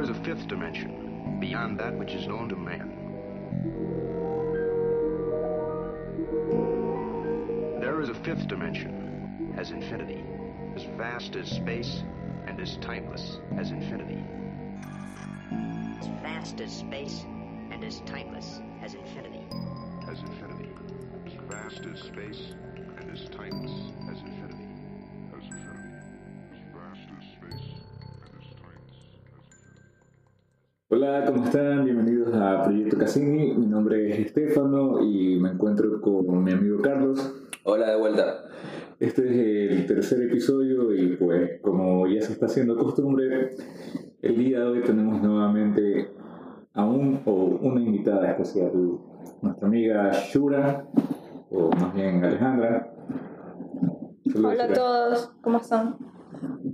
There is a fifth dimension, beyond that which is known to man. There is a fifth dimension, as infinity, as vast as space and as timeless as infinity. as vast as space and as timeless as infinity. As infinity, as vast as space and as timeless Proyecto Cassini. Mi nombre es Estefano y me encuentro con mi amigo Carlos. Hola de vuelta. Este es el tercer episodio y pues como ya se está haciendo costumbre, el día de hoy tenemos nuevamente a un o una invitada especial, nuestra amiga Shura, o más bien Alejandra. Hola a todos, ¿cómo están?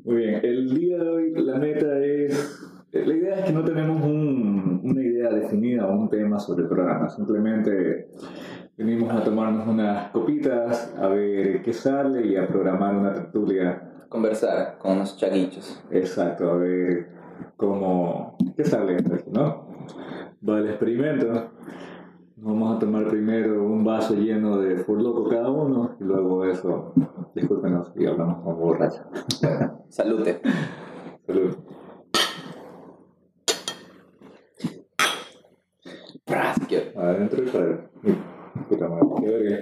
Muy bien, el día de hoy la meta es, la idea es que no tenemos un- una idea definida o un tema sobre el programa, simplemente venimos a tomarnos unas copitas, a ver qué sale y a programar una tertulia, Conversar con unos chaguichos. exacto, a ver cómo, qué sale ¿no? Va el experimento, vamos a tomar primero un vaso lleno de Loco cada uno y luego eso, discúlpenos y hablamos con borracha. Salute. Salud. Brasquio. Adentro y para adentro. Puta madre, qué verga.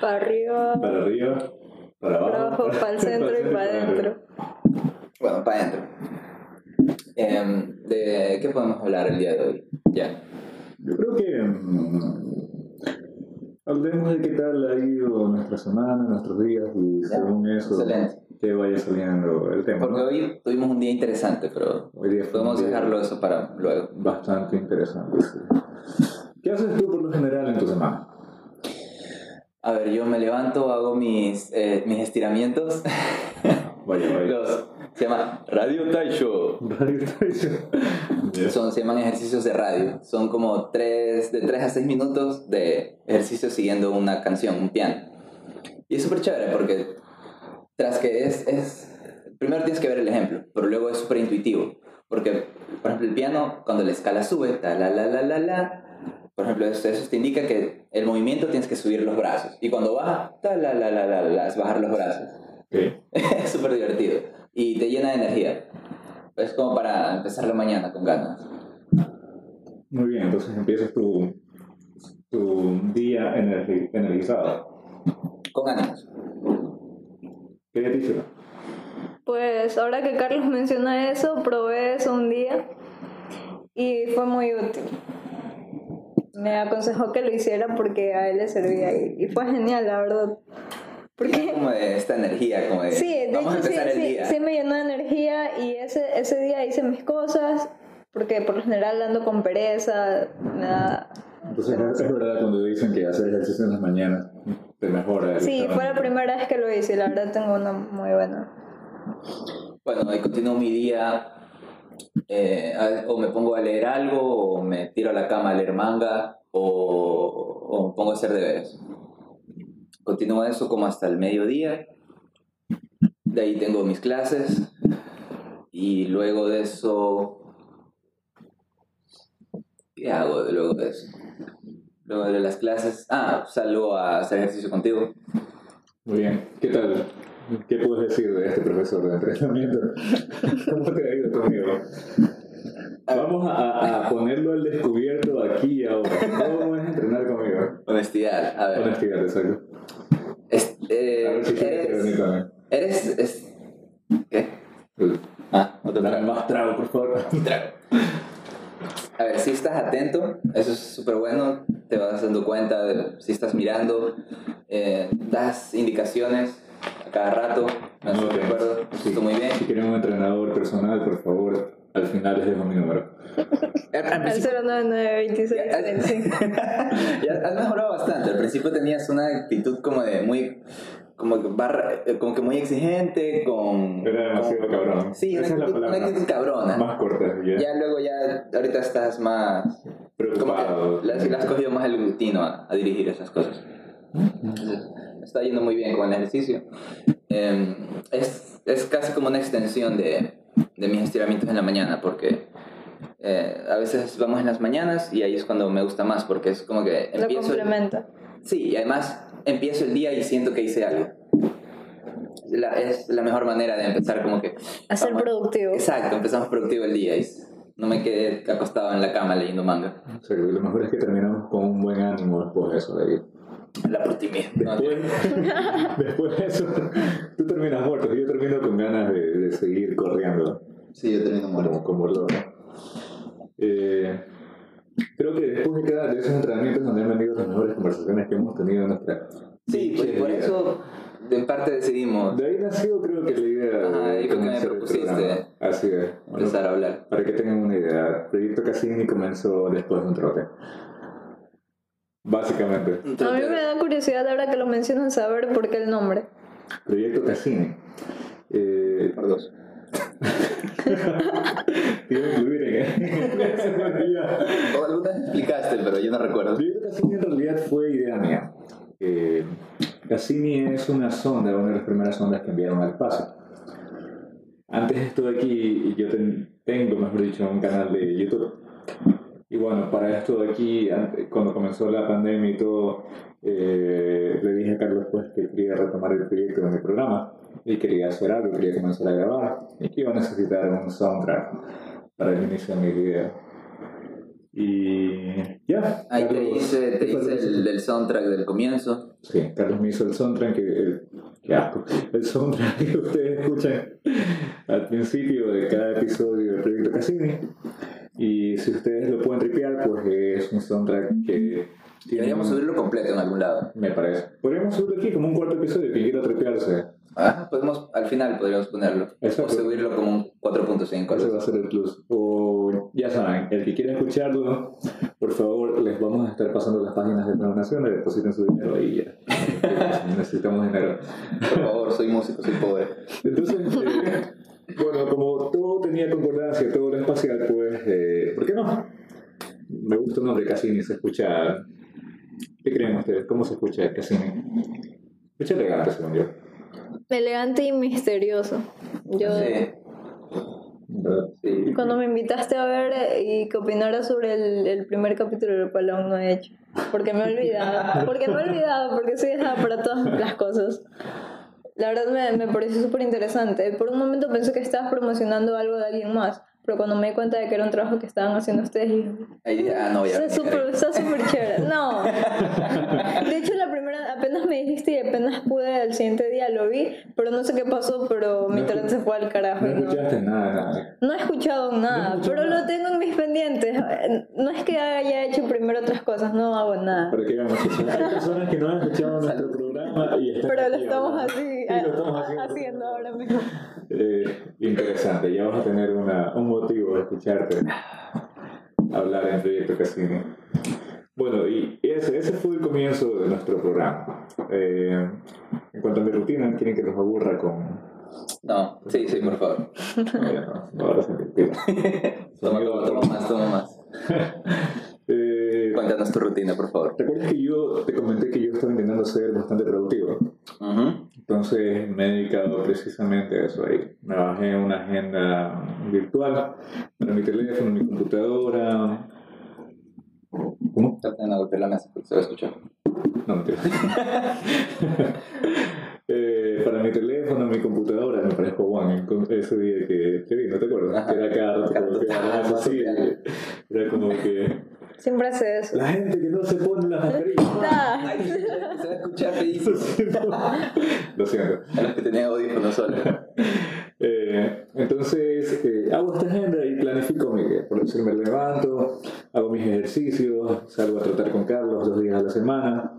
Para arriba, Para arriba, para abajo. para abajo, para el centro y para adentro. Bueno, para adentro. Em, ¿De qué podemos hablar el día de hoy? Ya. Yo creo que. mm, hablemos de qué tal ha ido nuestra semana, nuestros días y según eso, Excelente. que vaya saliendo el tema. Porque ¿no? hoy tuvimos un día interesante, pero Hoy día podemos dejarlo eso para luego. Bastante interesante. sí. ¿Qué haces tú por lo general en tu semana? A ver, yo me levanto, hago mis, eh, mis estiramientos. Vaya, vaya. Los, se llama Radio Taisho. Radio. Yes. Son, se llaman ejercicios de radio. Son como tres, de 3 a 6 minutos de ejercicios siguiendo una canción, un piano. Y es súper chévere porque tras que es, es... Primero tienes que ver el ejemplo, pero luego es súper intuitivo. Porque, por ejemplo, el piano, cuando la escala sube, ta la la la la la, por ejemplo, eso, eso te indica que el movimiento tienes que subir los brazos. Y cuando baja, ta la la la la la, es bajar los brazos. Ok. es súper divertido. Y te llena de energía. Es como para empezar la mañana con ganas. Muy bien, entonces empiezas tu, tu día energi- energizado. Con ánimos. ¿Qué dicho? Pues ahora que Carlos menciona eso, probé eso un día y fue muy útil. Me aconsejó que lo hiciera porque a él le servía y, y fue genial, la verdad. Porque Como de esta energía, como de. sí, de vamos a hecho sí, empezar el sí, día. sí me llenó de energía y ese, ese día hice mis cosas porque por lo general ando con pereza, me da Entonces es, verdad cuando dicen que hacer ejercicio en las mañanas te mejora. Sí, fue la primera vez que lo hice y la verdad tengo una muy buena. Bueno, y continúo mi día. Eh, o me pongo a leer algo, o me tiro a la cama a leer manga, o, me pongo a hacer deberes. Continúo eso como hasta el mediodía. De ahí tengo mis clases. Y luego de eso. ¿Qué hago luego de eso? Luego de las clases. Ah, salgo a hacer ejercicio contigo. Muy bien. ¿Qué tal? ¿Qué puedes decir de este profesor de entrenamiento? ¿Cómo te ha ido conmigo? Vamos a, a ponerlo al descubierto aquí y ahora. ¿Cómo es entrenar conmigo? Honestidad. A ver. Honestidad, exacto. Es- eh, A ver si quieres que venir eres, también. eres, es- ¿Qué? Ah, otro trago. más trago, por favor. Trago. A ver, si estás atento, eso es súper bueno, te vas dando cuenta de si estás mirando, eh, das indicaciones a cada rato, me Ok. de acuerdo, Sí. esto muy bien. Si quieren un entrenador personal, por favor, al final les dejo mi número. Al- al Al principio- 09926. Ya, sí. ya has mejorado bastante. Al principio tenías una actitud como de muy. Como que, barra- eh, como que muy exigente, con. Era demasiado con- cabrón. Sí, una Esa es la una palabra. actitud cabrona. Más corta, ya. Ya luego ya. Ahorita estás más. Como Preocupado. que le has, cogido más el rutino a, a dirigir esas cosas. Entonces, me está yendo muy bien con el ejercicio. Eh, es, es casi como una extensión de, de mis estiramientos en la mañana, porque Eh, a veces vamos en las mañanas y ahí es cuando me gusta más porque es como que Lo empiezo... el- complementa. Sí, y además empiezo el día y siento que hice algo. La- es la mejor manera de empezar como que... A ser vamos- productivo. Exacto, empezamos productivo el día y no me quedé acostado en la cama leyendo manga. O sea, que lo mejor es que terminamos con un buen ánimo después de eso. De ahí. La por ti mismo. ¿no? Después, después de eso, tú terminas muerto y yo termino con ganas de, de seguir corriendo. Sí, yo termino como, como loco. Eh, creo que después de cada de esos entrenamientos donde han venido las mejores conversaciones que hemos tenido en nuestra Sí, pues por eso en parte decidimos De ahí nació creo que la idea Ajá, de ahí fue que me propusiste. Así es. Bueno, empezar a hablar. para que tengan una idea, el proyecto Cassini comenzó después de un trote. Básicamente, A mí me da curiosidad ahora que lo mencionan saber por qué el nombre. proyecto Cassini. Eh, Por dos. incluir en. O alguna vez explicaste, pero yo no recuerdo. Proyecto Cassini en realidad fue idea mía. Eh, Cassini es una sonda, una de las primeras sondas que enviaron al espacio. Antes estuve aquí y yo ten- tengo, mejor dicho, un canal de YouTube. Y bueno, para esto de aquí, cuando comenzó la pandemia y todo, eh, le dije a Carlos pues que quería retomar el proyecto de mi programa y quería hacer algo, quería comenzar a grabar y que iba a necesitar un soundtrack para el inicio de mi video. Y ya. Ahí te Carlos- hice, te hice el, el soundtrack del comienzo. Sí, Carlos me hizo el soundtrack, que, el, qué asco, el soundtrack que ustedes escuchan al principio de cada episodio del Proyecto Cassini. Y si ustedes lo pueden tripear, pues es un soundtrack que. Deberíamos subirlo completo en algún lado. Me parece. Podríamos subirlo aquí como un cuarto episodio, quien quiera tripearse. Ah, podemos, al final podríamos ponerlo. Exacto. O subirlo como un 4.5. Ese va a ser el plus. O ya saben, el que quiera escucharlo, por favor, les vamos a estar pasando las páginas de donación, le depositen su dinero y ya. Necesitamos dinero. Por favor, soy músico, soy pobre. Entonces, eh, bueno, como todo tenía concordancia, todo era espacial, pues, eh, ¿por qué no? Me gusta un nombre, Cassini, se escucha... ¿Qué creen ustedes? ¿Cómo se escucha Cassini? Se escucha elegante, según yo. Elegante y misterioso. Yo, Sí, ¿verdad? sí. cuando me invitaste a ver eh, y que opinara sobre el, el primer capítulo, el cual aún no he hecho. Porque me he olvidado. Porque me he olvidado, porque soy dejada para todas las cosas. La verdad me, me pareció súper interesante. Por un momento pensé que estabas promocionando algo de alguien más. Pero cuando me di cuenta de que era un trabajo que estaban haciendo ustedes, dije, ah, no, ya. Está súper está súper chévere. No. De hecho, la primera, apenas me dijiste y apenas pude, al siguiente día lo vi, pero no sé qué pasó, pero mi No internet se fue al carajo. No y no- escuchaste nada, nada. No he escuchado nada, No pero nada. lo tengo en mis pendientes. No es que haya hecho primero otras cosas, no hago nada. Para que que hay personas que no han escuchado nuestro programa y están Pero lo aquí estamos así, Sí, lo estamos haciendo. haciendo ahora mismo. Eh, interesante, ya vas a tener una, un motivo de escucharte hablar en Proyecto Casino. Bueno, y ese, ese fue el comienzo de nuestro programa. Eh, en cuanto a mi rutina, ¿quieren que los aburra con...? No, sí, sí, por favor. No, ya no, no, ahora se me olvida. Toma, toma, más, toma más. Eh, Cuéntanos tu rutina, por favor. ¿Te acuerdas que yo te comenté que yo estaba intentando ser bastante productivo? Ujú. Entonces me he dedicado precisamente a eso ahí. Me bajé una agenda virtual para mi teléfono, mi computadora. ¿Cómo? Traten de golpear la mesa porque se va a escuchar. No, mentira. Eh, para mi teléfono, mi computadora, me parezco Juan ese día que, que vi, ¿no te acuerdas? Ajá. Que era Cada como que hablabas así, Era como que Siempre hace eso. la gente que no se pone las mascarillas. Ay, se va a escuchar feísimo. Lo siento. A los que tenían audífonos solo. Eh, entonces eh, hago esta agenda y planifico mi día. Por decir, me levanto, hago mis ejercicios, salgo a tratar con Carlos dos días a la semana.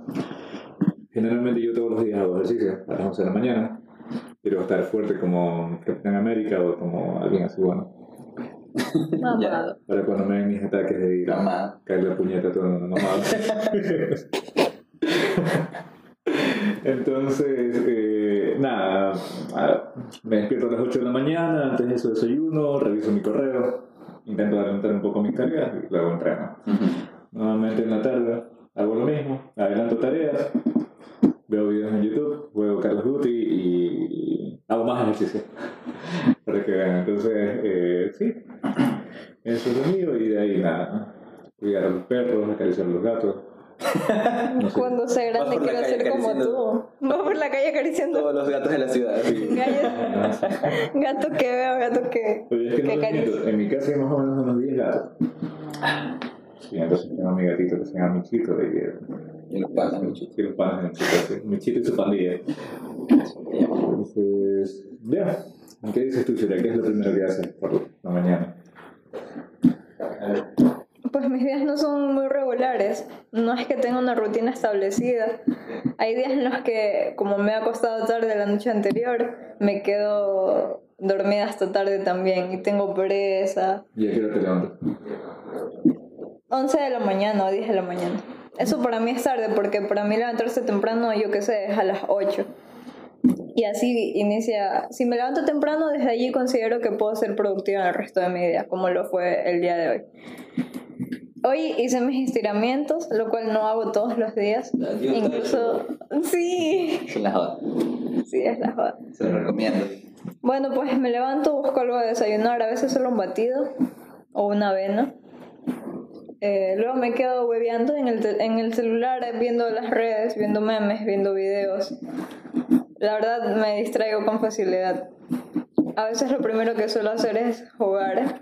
Generalmente yo todos los días hago ejercicio a las 11 de la mañana. Quiero estar fuerte como Capitán América o como alguien así bueno. mamado. Para cuando me den mis ataques de ir a Mamá. caerle a puñeta a todo el mundo mamado. Entonces, eh, nada, me despierto a las 8 de la mañana, antes de eso desayuno, reviso mi correo, intento adelantar un poco mis tareas y luego entreno. Ujú. Nuevamente en la tarde hago lo mismo, adelanto tareas, veo videos en YouTube, juego Call of Duty y hago más ejercicio. Para que vean, entonces, eh, sí. Eso es lo mío y de ahí nada. ¿no? Cuidar a los perros, acariciar a los gatos. No sé. Cuando sea grande quiero ser como tú. Vas por la calle acariciando Todos los gatos de la ciudad. gallos. Gato que veo, gato que, Pero es que no que miento, en mi casa hay más o menos unos 10 gatos. Sí, entonces tengo a mi gatito que se llama Michito y, Y los panas, mucho. y los panas de Michito, sí. Michito y su pandilla. Entonces, ya. ¿Qué dices tú, Shira? ¿Qué es lo primero que haces por la mañana? Pues mis días no son muy regulares. No es que tenga una rutina establecida. Hay días en los que, como me ha acostado tarde la noche anterior, me quedo dormida hasta tarde también y tengo pereza. ¿Y a qué hora te levantas? 11 de la mañana o 10 de la mañana. Eso para mí es tarde porque para mí levantarse temprano, yo qué sé, es a las 8. Y así inicia. Si me levanto temprano, desde allí considero que puedo ser productiva en el resto de mi día, como lo fue el día de hoy. Hoy hice mis estiramientos, lo cual no hago todos los días. Incluso. Sí, Son las jodas. sí, es la joda. Se los recomiendo. Bueno, pues me levanto, busco algo de desayunar, a veces solo un batido o una avena. Eh, luego me quedo hueveando en el, en el celular, eh, viendo las redes, viendo memes, viendo videos. La verdad me distraigo con facilidad. A veces lo primero que suelo hacer es jugar,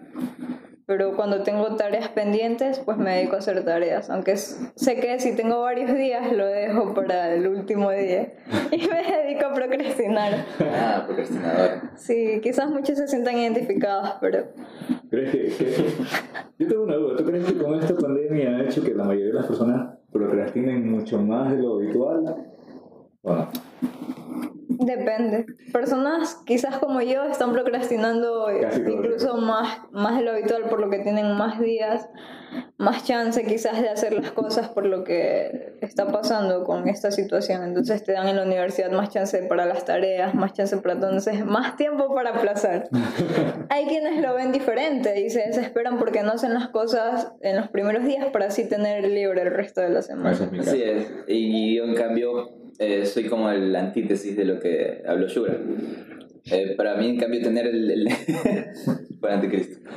pero cuando tengo tareas pendientes, pues me dedico a hacer tareas. Aunque sé que si tengo varios días, lo dejo para el último día y me dedico a procrastinar. Ah, procrastinador. Sí, quizás muchos se sientan identificados, pero ¿Crees que, que- Yo tengo una duda. ¿Tú crees que con esta pandemia ha hecho que la mayoría de las personas procrastinen mucho más de lo habitual? ¿O no? Depende. Personas quizás como yo están procrastinando Casi incluso más, más de lo habitual por lo que tienen más días, más chance quizás de hacer las cosas por lo que está pasando con esta situación. Entonces te dan en la universidad más chance para las tareas, más chance para entonces más tiempo para aplazar. Hay quienes lo ven diferente y se desesperan porque no hacen las cosas en los primeros días para así tener libre el resto de la semana. Es. Así es. Y yo, en cambio, eh, soy como el antítesis de lo que habló Shura. Eh, para mí, en cambio, tener el... el para anticristo.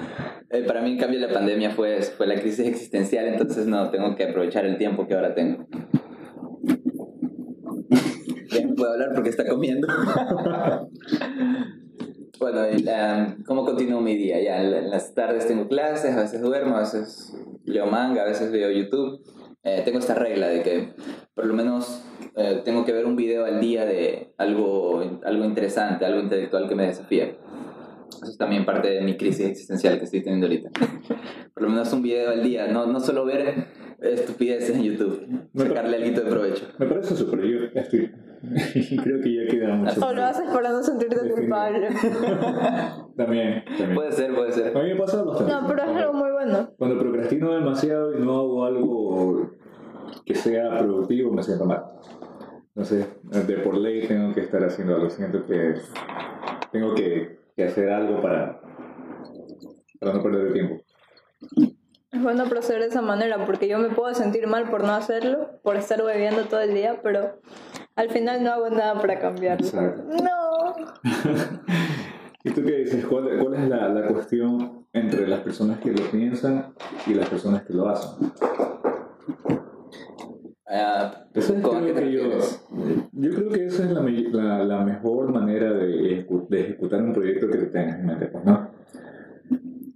Eh, para mí, en cambio, la pandemia fue, fue la crisis existencial, entonces no, tengo que aprovechar el tiempo que ahora tengo. Ya no puedo hablar porque está comiendo. bueno, y ¿cómo continúo mi día? Ya, en las tardes tengo clases, a veces duermo, a veces leo manga, a veces veo YouTube. Eh, tengo esta regla de que por lo menos eh, tengo que ver un video al día de algo, algo interesante, algo intelectual que me desafíe. Eso es también parte de mi crisis existencial que estoy teniendo ahorita. Por lo menos un video al día, no, no solo ver estupideces en YouTube, sacarle algo de provecho. Me parece súper. Yo estoy. Creo que ya queda mucho. O lo haces para no sentirte culpable. También, también. Puede ser, puede ser. A mí me pasa bastante. No, pero es algo muy bueno. Cuando procrastino demasiado y no hago algo que sea productivo, me siento mal. No sé, de por ley tengo que estar haciendo algo. Siento que tengo que, que hacer algo para, para no perder el tiempo. Es bueno proceder de esa manera porque yo me puedo sentir mal por no hacerlo, por estar bebiendo todo el día, pero al final no hago nada para cambiarlo. Exacto. No. ¿Y tú qué dices? ¿Cuál, cuál es la, la cuestión entre las personas que lo piensan y las personas que lo hacen? Eso es ¿Cómo a qué creo te que yo, yo creo que esa es la, la, la mejor manera de, de ejecutar un proyecto que te tengas en mente, pues, ¿no?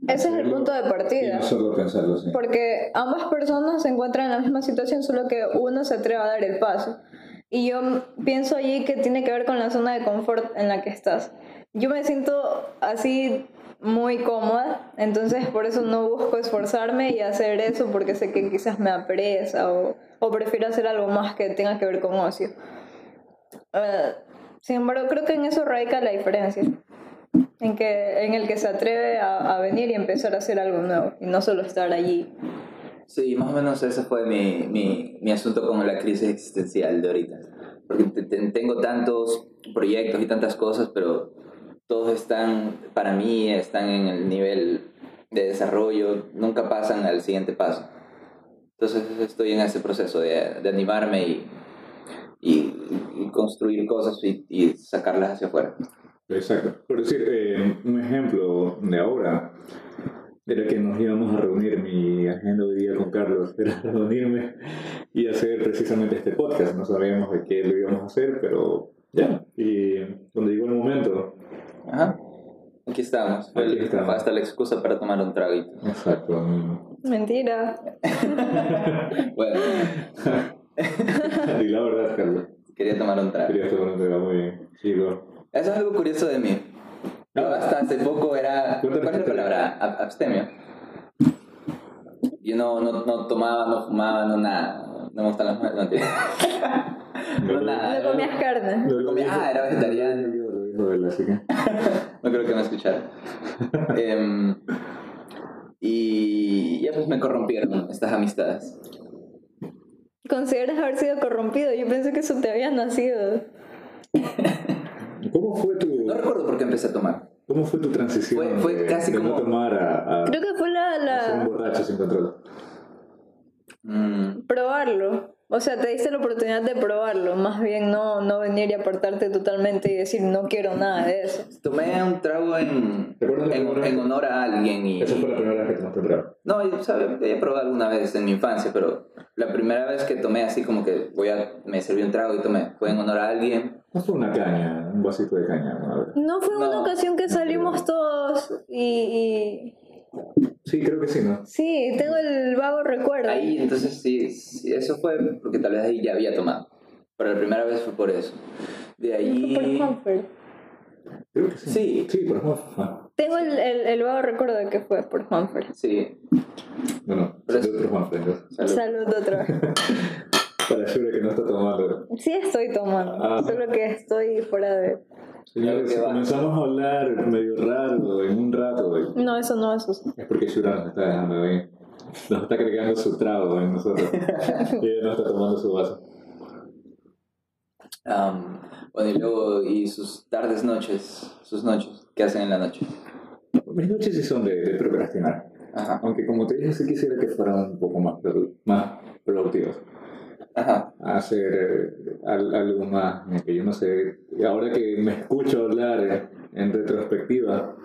Ese es el punto de Y partida. no solo pensarlo así. Porque ambas personas se encuentran en la misma situación, solo que uno se atreve a dar el paso. Y yo pienso allí que tiene que ver con la zona de confort en la que estás. Yo me siento así muy cómoda, entonces por eso no busco esforzarme y hacer eso porque sé que quizás me da pereza o, o prefiero hacer algo más que tenga que ver con ocio. Eh, sin embargo, creo que en eso radica la diferencia. En, que, en el que se atreve a, a venir y empezar a hacer algo nuevo y no solo estar allí Sí, más o menos ese fue mi, mi, mi asunto con la crisis existencial de ahorita. Porque te- te- tengo tantos proyectos y tantas cosas, pero todos están, para mí, están en el nivel de desarrollo, nunca pasan al siguiente paso. Entonces estoy en ese proceso de, de animarme y, y, y construir cosas y, y sacarlas hacia afuera. Exacto. Por decir, eh, un ejemplo de ahora. Era que nos íbamos a reunir. Mi agenda hoy día con Carlos era reunirme y hacer precisamente este podcast. No sabíamos de qué lo íbamos a hacer, pero ya. Y cuando llegó el momento, Ajá. Aquí estamos. Aquí estamos. fue hasta la excusa para tomar un traguito. exacto. Mentira. Bueno, y la verdad, Carlos, quería tomar un trago. quería tomar un tema muy bien. Eso es algo curioso de mí. Yo hasta hace poco era... ¿Cuál es la palabra? Ab- abstemio. Yo no, no, no tomaba, no fumaba, no nada. No me gustan las mujeres. No, no nada. No comías carne. Lo comía- ah, era vegetariano. Lo dijo- lo dijo él, así que. No creo que me escuchara. Em, y ya pues me corrompieron estas amistades. ¿Consideras haber sido corrompido? Yo pensé que eso te había nacido. ¿Cómo fue tu, No recuerdo por qué empecé a tomar. cómo fue tu transición Fue- fue de, casi de no como- tomar a, a, Creo que fue la, a ser un la borracho sin control? Mm, probarlo. O sea, te diste la oportunidad de probarlo. Más bien no, no venir y apartarte totalmente y decir no quiero nada de eso. tomé un trago en, ¿Recuerdas la en, honor a alguien y... Esa fue la primera vez que tomaste un trago. No, yo sabía, había probado alguna vez en mi infancia, pero la primera vez que tomé así como que voy a, me serví un trago y tomé, fue en honor a alguien. No fue una caña, un vasito de caña. ¿no? No fue una ocasión que salimos todos y, Sí, creo que sí, ¿no? Sí, tengo el vago recuerdo. Ahí, entonces sí, sí, eso fue porque tal vez ahí ya había tomado. Pero la primera vez fue por eso. De Fue por ahí... Humphrey. Creo que sí. Sí. Sí, por. Ah, Tengo el, el, el vago recuerdo de que fue por Humphrey. Sí, Bueno, Pero otros más entonces. salud. Salud otra vez. Para Shura que no está tomando. Sí estoy tomando, Ah. solo que estoy fuera de... Que va. comenzamos a hablar medio raro en un rato. No, eso no, eso sí. Es porque Shura nos está dejando ahí. Nos está agregando su trago en nosotros. y ella no está tomando su vaso. Am, bueno, y luego, y sus tardes, noches, sus noches, ¿qué hacen en la noche? Mis noches sí son de, de procrastinar. Ajá, Aunque como te dije, sí quisiera que fueran un poco más, más productivos. Ajá. Hacer al- algo más, que yo no sé. y Ahora que me escucho hablar eh, en retrospectiva,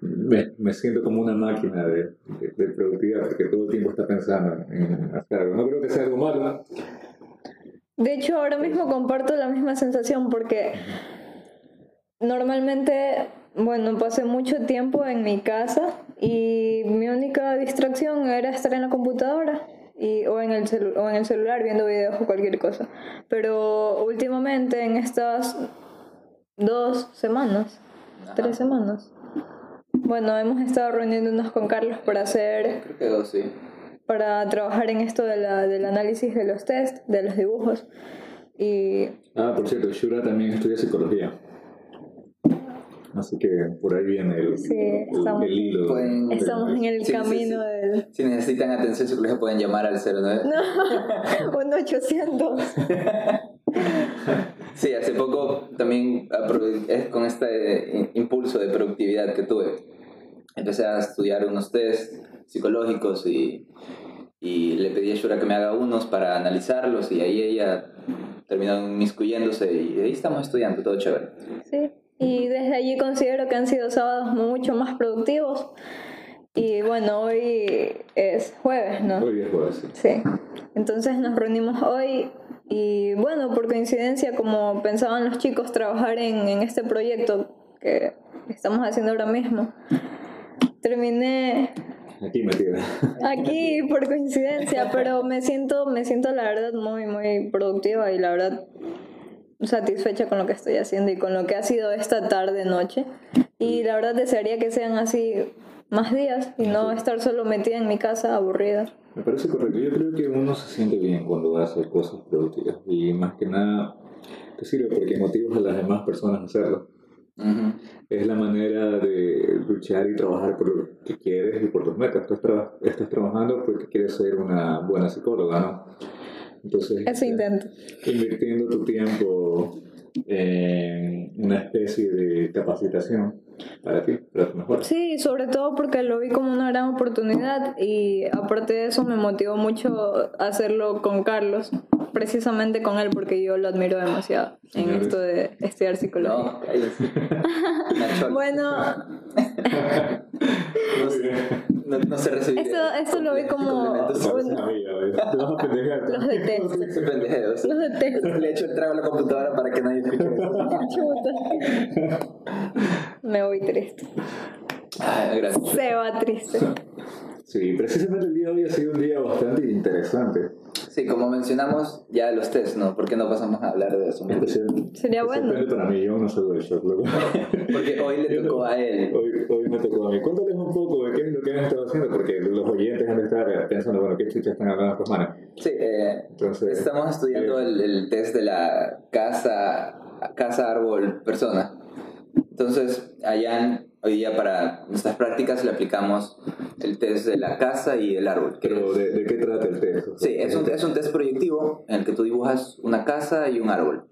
me, me siento como una máquina de, de, de productividad, porque todo el tiempo está pensando en hacer algo. No creo que sea algo malo. De hecho, ahora mismo comparto la misma sensación porque normalmente, bueno, pasé mucho tiempo en mi casa y mi única distracción era estar en la computadora y, o, en el celu- o en el celular viendo videos o cualquier cosa. Pero últimamente, en estas dos semanas, Ajá. tres semanas, bueno, hemos estado reuniéndonos con Carlos para hacer Creo que dos, sí. para trabajar en esto de la, del análisis de los test, de los dibujos. Y Ah, por cierto, Shura también estudia psicología. Así que por ahí viene el, Sí, el- estamos- el hilo. Pueden- estamos en el Sí, camino sí. del... Si necesitan atención psicológica pueden llamar al 09. Un 800. Sí, hace poco también es con este impulso de productividad que tuve. Empecé a estudiar unos test psicológicos y, y le pedí a Shura que me haga unos para analizarlos y ahí ella terminó inmiscuyéndose y ahí estamos estudiando, todo chévere. Sí. Y desde allí considero que han sido sábados mucho más productivos. Y bueno, hoy es jueves, ¿no? Hoy es jueves, sí. Sí. Entonces nos reunimos hoy y bueno, por coincidencia, como pensaban los chicos trabajar en, en este proyecto que estamos haciendo ahora mismo, terminé Aquí metida. aquí por coincidencia, pero me siento, me siento la verdad muy, muy productiva y la verdad satisfecha con lo que estoy haciendo y con lo que ha sido esta tarde, noche. Y la verdad desearía que sean así más días y no estar solo metida en mi casa aburrida. Me parece correcto. Yo creo que uno se siente bien cuando va a hacer cosas productivas. Y más que nada, te sirve porque motivas a las demás personas a hacerlo. Ujú. Es la manera de luchar y trabajar por lo que quieres y por tus metas. Tú estás, estás trabajando porque quieres ser una buena psicóloga, ¿no? Entonces, Eso intento. invirtiendo tu tiempo en una especie de capacitación para ti, para tu mejor. Sí, sobre todo porque lo vi como una gran oportunidad y aparte de eso me motivó mucho hacerlo con Carlos, precisamente con él porque yo lo admiro demasiado en Señores. esto de estudiar psicología. No. Bueno. No, no se recibe. Esto, esto lo vi como los detesto. Son pendejeos. Los detesto. Le echo el trago a la computadora para que nadie escuche. Me voy triste. Ay, gracias. Se va triste. Sí, precisamente el día de hoy ha sido un día bastante interesante. Sí, como mencionamos ya los test, ¿no? ¿Por qué no pasamos a hablar de eso? Sería bueno. para mí, yo no soy loco. Porque hoy le tocó a él. Hoy, hoy me tocó a mí. Cuéntales un poco de qué es lo que han estado haciendo, porque los oyentes han estar pensando, bueno, qué chucha están hablando estas manos. Sí, eh, Entonces, estamos estudiando eh, el, el test de la casa, casa, árbol, persona. Entonces, allá hoy día para nuestras prácticas le aplicamos el test de la casa y el árbol. Pero, ¿de, de qué trata el test? Sí, es un, es un test proyectivo en el que tú dibujas una casa y un árbol.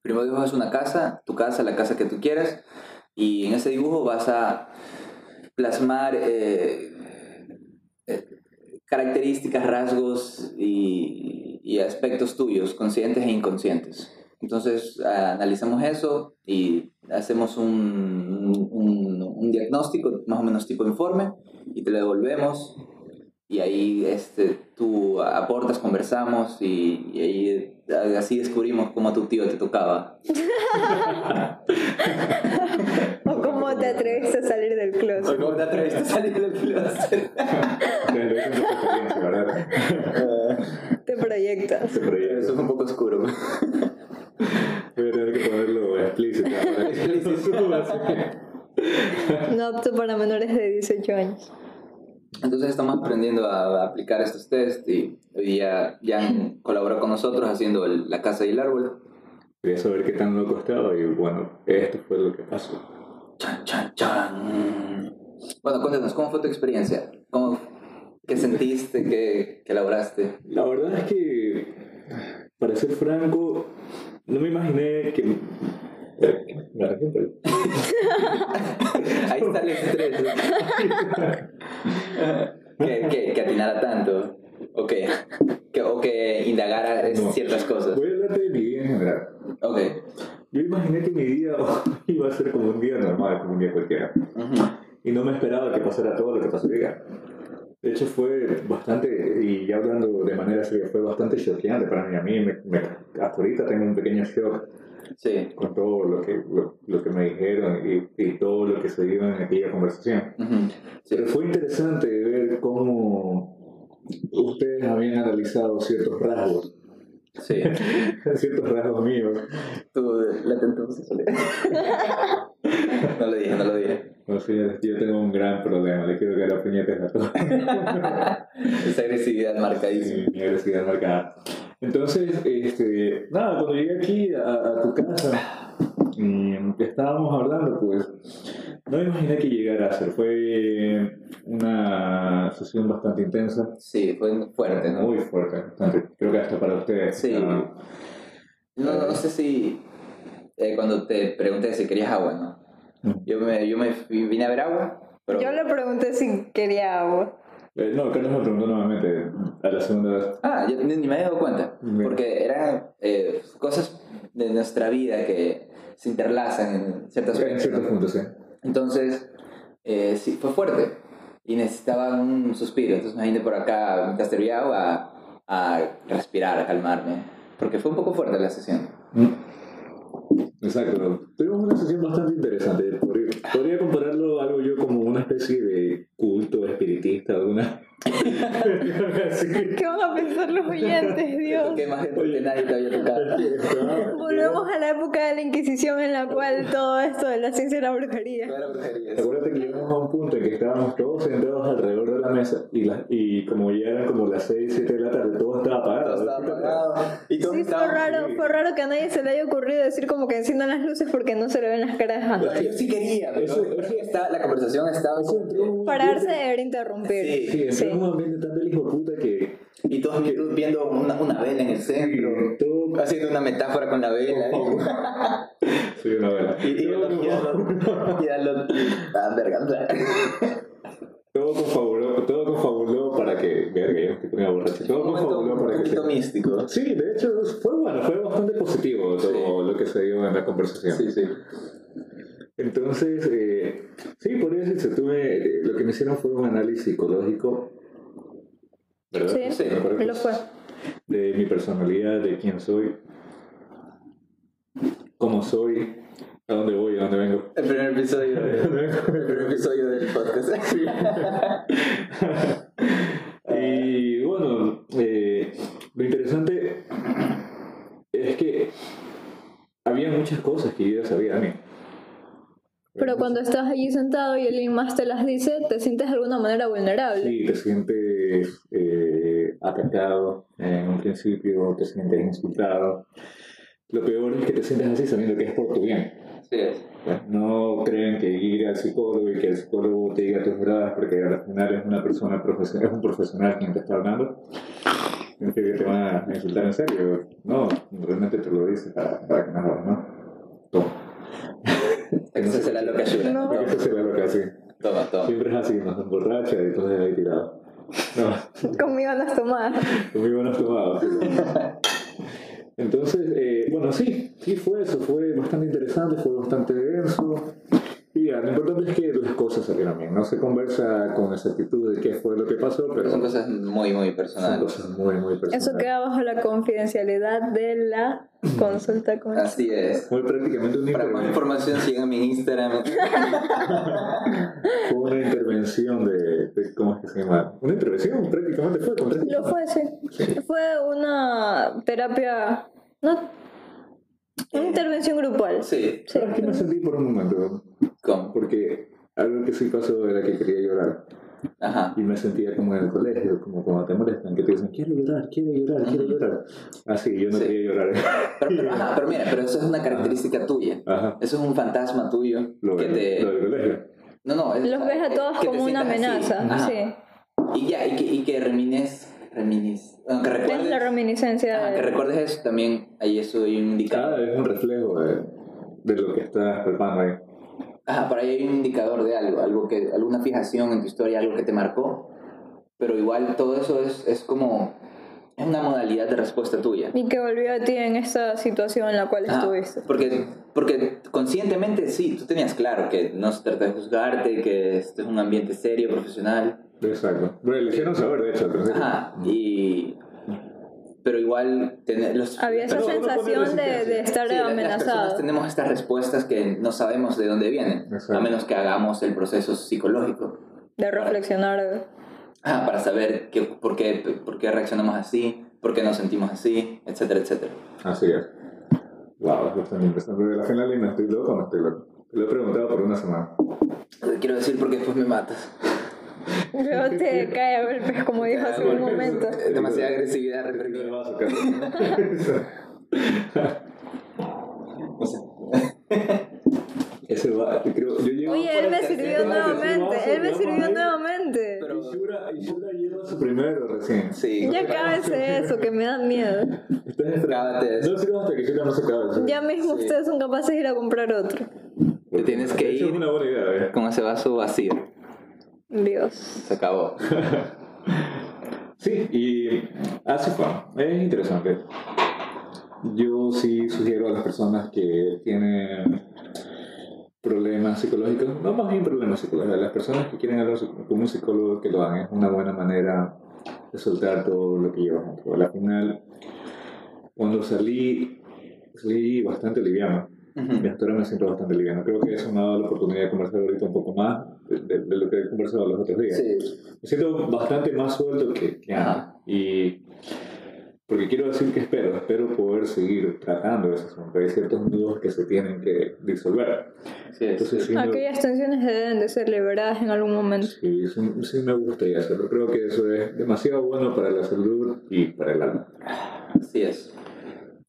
Primero dibujas una casa, tu casa, la casa que tú quieras, y en ese dibujo vas a plasmar eh, eh, características, rasgos y, y aspectos tuyos, conscientes e inconscientes. Entonces analizamos eso y hacemos un, un, un diagnóstico, más o menos tipo informe, y te lo devolvemos y ahí este, tú aportas, conversamos y, y ahí así descubrimos cómo a tu tío te tocaba. O cómo te atreviste a salir del O closet. cómo te atreviste a salir del closet. Te proyectas. Este proyecto. Eso es un poco oscuro. Voy a tener que ponerlo explícito. para que no se suba así. No apto para menores de 18 años. Entonces estamos aprendiendo a, aplicar estos test y hoy día Jan colaboró con nosotros haciendo el- la casa y el árbol. Quería saber qué tan loco estaba y bueno, esto fue lo que pasó. Chan, chan, chan. Bueno, cuéntanos, ¿cómo fue tu experiencia? ¿Cómo, ¿Qué sentiste? ¿Qué, qué elaboraste? La verdad es que, para ser franco, no me imaginé que... Me arrepiento. Ahí está el estrés. que, que, que atinara tanto. O que, que, o que indagara No. ciertas cosas. Voy a hablarte de mi vida en general. Ok. Yo imaginé que mi día iba a ser como un día normal, como un día cualquiera. Ujú. Y no me esperaba que pasara todo lo que pasó día. De hecho fue bastante, y ya hablando de manera seria, fue bastante choqueante para mí. A mí me, me- hasta ahorita tengo un pequeño shock Sí. con todo lo que, lo, lo que me dijeron y, y todo lo que se dio en aquella conversación. Ujú. Sí. Pero fue interesante ver cómo ustedes habían analizado ciertos rasgos, Sí. ciertos rasgos míos. Tú, la homosexualidad. no lo dije, no lo dije. O sea, yo tengo un gran problema, le quiero que la puñetes a todos. Esa agresividad marcadísima. Sí, mi agresividad marcada. Entonces, este, nada, cuando llegué aquí a, a tu casa y estábamos hablando, pues no me imaginé que llegara a ser. Fue una sesión bastante intensa, Sí, fue fuerte, ¿no? muy fuerte, bastante. Creo que hasta para ustedes. Sí. No, no sé si eh, cuando te pregunté si querías agua, ¿no? Yo me, yo me vine a ver agua, pero... Yo le pregunté si quería agua. Eh, no, Carlos me preguntó nuevamente a la segunda vez. Ah, yo ni, me había dado cuenta, Bien. porque eran eh, cosas de nuestra vida que se interlazan en ciertas En ciertos puntos, sí. Entonces, eh, sí, fue fuerte y necesitaba un suspiro. Entonces me vine por acá, agua, a, a respirar, a calmarme, porque fue un poco fuerte la sesión. Exacto. Tuvimos una sesión bastante interesante. Podría, podría compararlo a algo yo como una especie de culto espiritista, alguna. ¿Qué van a pensar los oyentes, Dios? Que más que nadie te había tocado. Volvemos a la época de la Inquisición en la cual todo esto de la ciencia era brujería. Era brujería. Acuérdate que llegamos a un punto en que estábamos todos sentados alrededor de la mesa y, la, y como ya eran como las 6, 7 de la tarde, todo estaba apagado. Todo estaba apagado. Y todos Sí, fue raro, fue raro que a nadie se le haya ocurrido decir como que enciendan las luces porque no se le ven las caras Bueno, Yo sí quería, pero Eso- la conversación estaba... Pararse era interrumpir. Sí, Sí, un ambiente tan del hijo puta que. Y todos viendo una, una vela en el centro, Todo. haciendo una metáfora con la vela. Soy una vela. Y, y, Todo y, como- y, y a lo- ah, verga. Todo confabuló, todo confabuló para que. Verga, yo estoy poniendo borracho. Todo Un confabuló un para que. poquito místico. Sí, de hecho fue bueno, fue bastante positivo todo lo que se dio en la conversación. Sí, sí. Entonces, eh, sí, por eso se tuve, eh, lo que me hicieron fue un análisis psicológico, ¿verdad? Sí, Sí, lo fue. De mi personalidad, de quién soy, cómo soy, a dónde voy, a dónde vengo. El primer episodio, el primer episodio del podcast. y bueno, eh, lo interesante es que había muchas cosas que yo ya sabía de mí. Pero cuando estás allí sentado y alguien más te las dice, te sientes de alguna manera vulnerable. Sí, te sientes eh, atacado en un principio, te sientes insultado. Lo peor es que te sientes así sabiendo que es por tu bien. Sí, es. Pues no creen que ir al psicólogo y que el psicólogo te diga tus verdades porque al final es una persona profesional, es un profesional quien te está hablando. Significa que te van a insultar en serio. No, realmente te lo dice para, para que mejores, ¿no? Toma. Esa será lo que ayuda. No. Eso será lo que hace. Toma, toma. Siempre es así, nos emborracha y entonces ahí tirado. No. Conmigo no has tomado. Muy buenos tomados. Entonces, eh, bueno, sí, sí fue eso, fue bastante interesante, fue bastante denso. Lo importante es que las cosas salieron bien. No se conversa con exactitud de qué fue lo que pasó, pero Son cosas muy, muy son personales. cosas muy, muy personales. Eso queda bajo la confidencialidad de la consulta con Así es. Fue prácticamente una, Para más información sigan mi Instagram. fue una intervención de, de- ¿Cómo es que se llama? Una intervención prácticamente fue. Lo fue, sí. Fue una terapia. No. Una intervención grupal. Sí, Sí. ¿Sabes qué me sentí por un momento? ¿cómo? Porque algo que sí pasó era que quería llorar. Ajá. Y me sentía como en el colegio, como cuando te molestan, que te dicen, quiero llorar, quiero llorar, quiero llorar. Así, yo no Sí. quería llorar. Pero, pero, ajá, pero mira, pero eso es una característica tuya. Ajá. Eso es un fantasma tuyo Lo, que del- te... lo del colegio. No, no. es- Los ves a todos que te como una amenaza. Sí. Y ya, y que, y que remines... remines bueno, que Es recuerdes... la reminiscencia ajá, que de. recuerdes eso también, ahí eso hay un indicador. Es un reflejo de, de lo que estás palpando ahí. Ajá, por ahí hay un indicador de algo, algo que, alguna fijación en tu historia, algo que te marcó, pero igual todo eso es, es como, es una modalidad de respuesta tuya. Y que volvió a ti en esa situación en la cual Ajá, estuviste. porque, porque conscientemente sí, tú tenías claro que no se trata de juzgarte, que este es un ambiente serio, profesional. Exacto. Bueno, le hicieron saber, de hecho. Ajá, y... Pero igual tener los... Había esa sensación de, de estar Sí, Las amenazado. personas tenemos estas respuestas que no sabemos de dónde vienen, Exacto. a menos que hagamos el proceso psicológico. De reflexionar. Ah, para saber qué, por, qué, por qué reaccionamos así, por qué nos sentimos así, etcétera, etcétera. Así es. Wow, es bastante interesante. Final no estoy loco o no estoy loco. Te lo he preguntado por una semana. Quiero decir porque después me matas. Luego te cae a golpes, como dijo hace un momento. Demasiada agresividad reprimida. No sé. Ese va, creo, yo llevo Oye, por él me sirvió nuevamente. Él me sirvió nuevamente. Pero- Y Shura, y Shura lleva su primero recién. Sí. Ya cábese eso, que me da miedo. Estás esperando. Cábate eso. No sirve hasta que no se acabe. Ya mismo Sí. ustedes son capaces de ir a comprar otro. Te tienes que ir. Es una buena idea, ¿eh? Con ese vaso vacío. Dios. Se acabó. Sí, y así fue. Es interesante. Yo sí sugiero a las personas que tienen problemas psicológicos, no más bien problemas psicológicos, las personas que quieren hablar con un psicólogo que lo hagan. Es una buena manera de soltar todo lo que llevas dentro. Al final, cuando salí, salí bastante liviano. Ujú. Y hasta ahora me siento bastante liviano. Creo que eso me ha dado la oportunidad de conversar ahorita un poco más de, de- de lo que he conversado los otros días. Sí. Me siento bastante más suelto que, que antes. Y porque quiero decir que espero, espero poder seguir tratando esos asuntos. Hay ciertos nudos que se tienen que disolver. Sí, Entonces sí. sí, me, Aquellas tensiones deben de ser liberadas en algún momento. sí, sí- sí me gustaría hacerlo. Creo que eso es demasiado bueno para la salud y para el alma. Así es.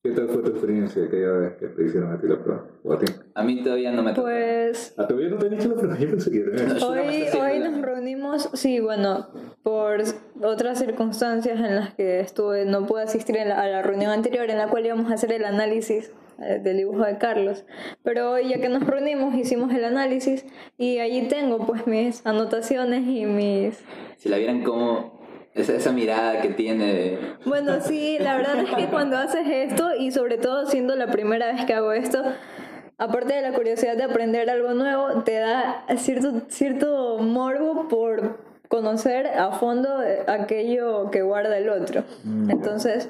¿Qué tal fue tu experiencia aquella vez que te hicieron a ti la prueba? ¿O a ti? A mí todavía no me. Pues ¿A todavía no te han hecho la prueba? Yo pensé que hoy, hoy nos reunimos, sí, bueno, por otras circunstancias en las que estuve, no pude asistir a la, a la reunión anterior en la cual íbamos a hacer el análisis eh, del dibujo de Carlos. Pero hoy ya que nos reunimos hicimos el análisis y allí tengo pues mis anotaciones y mis... Si la vieran como esa, esa mirada que tiene. Bueno, sí, la verdad es que cuando haces esto y sobre todo siendo la primera vez que hago esto, aparte de la curiosidad de aprender algo nuevo, te da cierto, cierto morbo por conocer a fondo eh, aquello que guarda el otro. Entonces,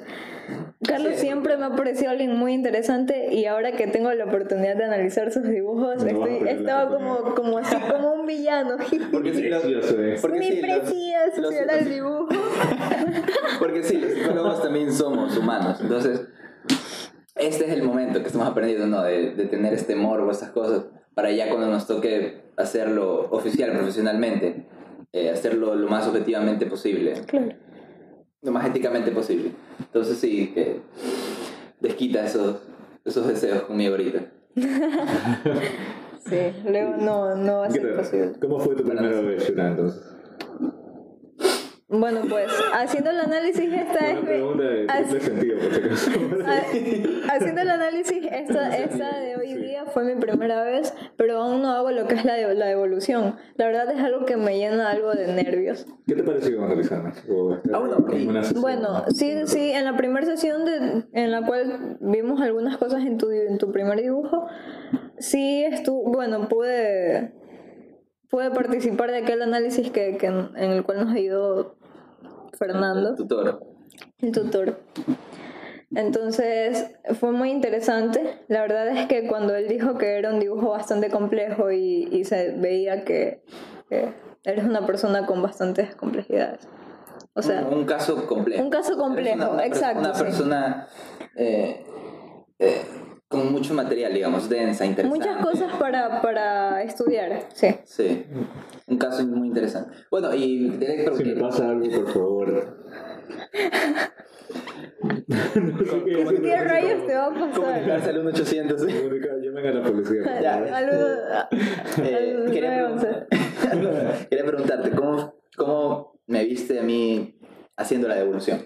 Carlos Sí. siempre me ha parecido alguien muy interesante y ahora que tengo la oportunidad de analizar sus dibujos, estoy, estaba como, como así, como un villano. Porque sí, los- eh. porque Mi sí, precioso era el dibujo. Porque sí, los psicólogos también somos humanos. Entonces, este es el momento que estamos aprendiendo, ¿no? De, de tener este morbo, estas cosas, para ya cuando nos toque hacerlo oficial, profesionalmente, eh, hacerlo lo más objetivamente posible, Claro. lo más éticamente posible. Entonces, sí, que desquita esos, esos deseos conmigo ahorita. Sí, luego no, no va a ¿Qué ser tal? posible. ¿Cómo fue tu primera vez, Shura, entonces? Bueno, pues haciendo el análisis esta es... pregunta de Así- triple sentido, por si acaso. Ha- Haciendo el análisis, esta, esta de hoy día fue mi primera vez, pero aún no hago lo que es la, de- la devolución. La verdad es algo que me llena algo de nervios. ¿Qué te pareció Ah, bueno? Bueno, sí, sí, en la primera sesión de, en la cual vimos algunas cosas en tu, en tu primer dibujo, sí estuvo, bueno, pude, pude participar de aquel análisis que, que en el cual nos ayudó Fernando. Tutor. el tutor. Entonces fue muy interesante. La verdad es que cuando él dijo que era un dibujo bastante complejo y, y se veía que, que eres una persona con bastantes complejidades. O sea, un, un caso complejo. un caso complejo, una- una exacto, Una sí. persona eh, eh, con mucho material, digamos, densa, interesante. muchas cosas para, para estudiar, sí. Sí, un caso muy interesante. Bueno, y directo Si me pasa algo, por favor. no sé qué ¿Qué rayos te va a pasar? Comunicarse al 1800, sí. Comunica- Llamen a la policía. Ya. Eh, al quería, 911. pregun- quería preguntarte, ¿cómo, ¿cómo me viste a mí haciendo la devolución?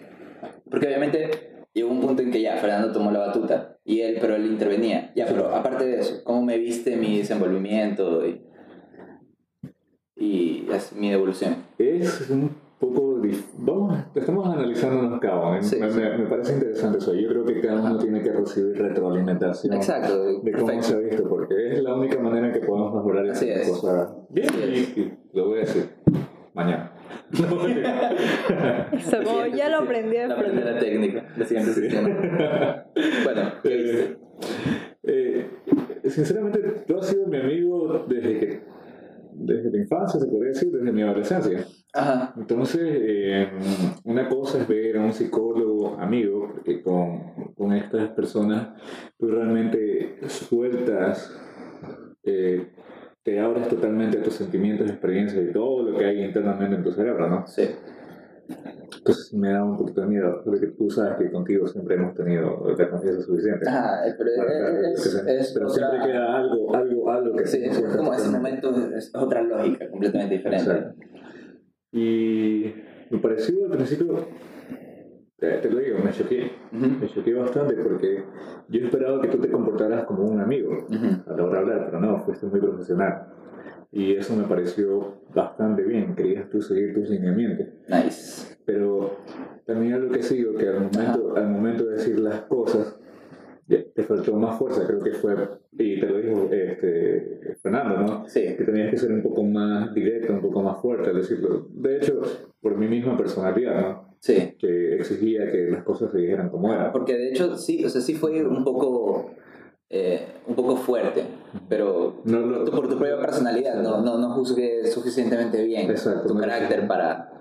Porque obviamente llegó un punto en que ya Fernando tomó la batuta y él, pero él intervenía. Ya, pero aparte de eso, ¿cómo me viste mi desenvolvimiento y, y es- mi devolución? Es un poco Vamos, estamos analizando unos cabos. ¿eh? Sí, me, sí. me- parece interesante eso. Yo creo que cada uno tiene que recibir retroalimentación Exacto, de cómo perfecto. se ha visto, porque es la única manera que podemos mejorar Así esta es. cosa. Bien, Así y, y lo voy a decir mañana. Eso, como ya lo aprendí a La primera técnica, la siguiente sesión. Bueno, ¿qué viste? Eh, sinceramente, tú has sido mi amigo desde que la infancia, se podría decir, desde mi adolescencia. Ajá, Entonces, eh, una cosa es ver a un psicólogo amigo, porque con, con estas personas tú realmente sueltas, eh, te abres totalmente a tus sentimientos, experiencias y todo lo que hay internamente en tu cerebro, ¿no? sí. Entonces me da un poquito de miedo, porque tú sabes que contigo siempre hemos tenido la confianza suficiente. Ajá, pero para- para lo que es, sea. es Pero otra- siempre queda algo, algo, algo que Sí, es como ese momento es otra lógica completamente diferente. Y me pareció al principio, te, te lo digo, me choqué. Ujú, Me choqué bastante porque yo esperaba que tú te comportaras como un amigo a la hora de hablar, pero no, fuiste muy profesional. Y eso me pareció bastante bien, querías tú seguir tus lineamientos. Nice. Pero también algo que sigo, que al momento, al momento de decir las cosas, te faltó más fuerza, creo que fue, y te lo dijo este, Fernando, ¿no? Sí. que tenías que ser un poco más directo, un poco más fuerte al decirlo. De hecho, por mi misma personalidad, ¿no? Sí. Que exigía que las cosas se dijeran como eran. Porque de hecho sí, o sea, sí fue un poco eh, un poco fuerte, pero No tú por tu propia personalidad no, no, no juzgué suficientemente bien Exacto, tu no carácter para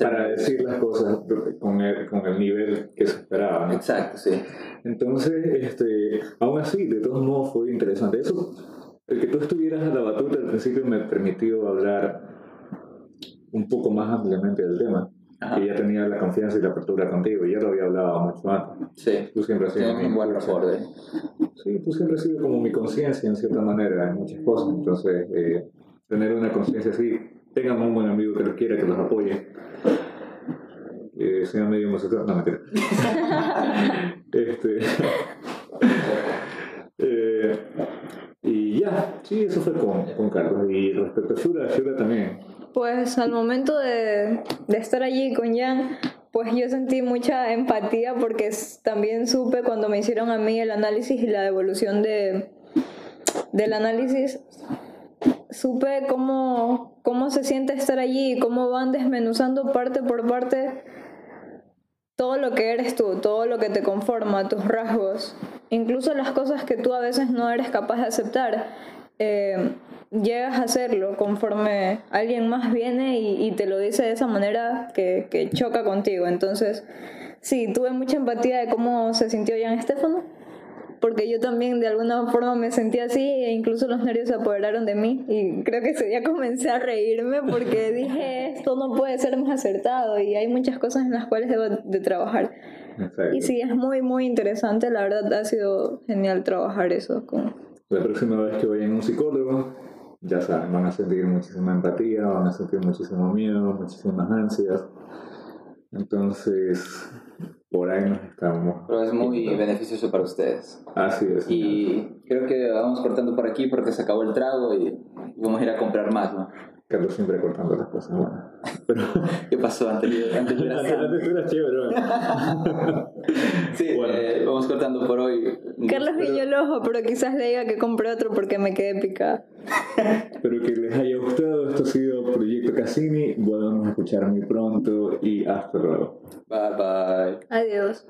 Para decir las cosas con el, con el nivel que se esperaba, ¿no? Exacto, sí. Entonces, este, aún así, de todos modos fue interesante. Eso, el que tú estuvieras a la batuta al principio me permitió hablar un poco más ampliamente del tema. Ajá. Que ya tenía la confianza y la apertura contigo, ya lo había hablado mucho antes. Sí. Tú siempre has sido un buen. ¿eh? Sí, tú siempre has sido como mi conciencia en cierta manera en muchas cosas. Entonces, eh, tener una conciencia así, tengan un buen amigo que los quiera, que los apoye, que sea medio homosexual, no mentira. este, eh, y ya, sí, eso fue con, con Carlos. Y respecto a Shura, Shura también. Pues al momento de, de estar allí con Jan, pues yo sentí mucha empatía porque también supe cuando me hicieron a mí el análisis y la devolución de, del análisis supe cómo, cómo se siente estar allí cómo van desmenuzando parte por parte todo lo que eres tú, todo lo que te conforma, tus rasgos, incluso las cosas que tú a veces no eres capaz de aceptar. eh, llegas a hacerlo conforme alguien más viene y, y te lo dice de esa manera que, que choca contigo. Entonces, sí, tuve mucha empatía de cómo se sintió Jan Estefano porque yo también de alguna forma me sentí así e incluso los nervios se apoderaron de mí y creo que ese día comencé a reírme porque dije esto no puede ser más acertado y hay muchas cosas en las cuales debo de trabajar Exacto. y sí es muy muy interesante la verdad ha sido genial trabajar eso con La próxima vez que vayan a un psicólogo, ya saben, van a sentir muchísima empatía, van a sentir muchísimo miedo, muchísimas ansias. Entonces, por ahí nos estamos. Pero es muy beneficioso para ustedes. Así es. Y creo que vamos cortando por aquí porque se acabó el trago y vamos a ir a comprar más, ¿no? Carlos siempre cortando las cosas buenas. Pero ¿Qué pasó antes? antes sal? antes era chévere. Sí, Bueno. eh, vamos cortando por hoy. Carlos guiñó el ojo pero quizás le diga que compre otro porque me quedé picada Espero que les haya gustado. Esto ha sido Proyecto Cassini. Volvemos a escuchar muy pronto y hasta luego. Bye bye. adiós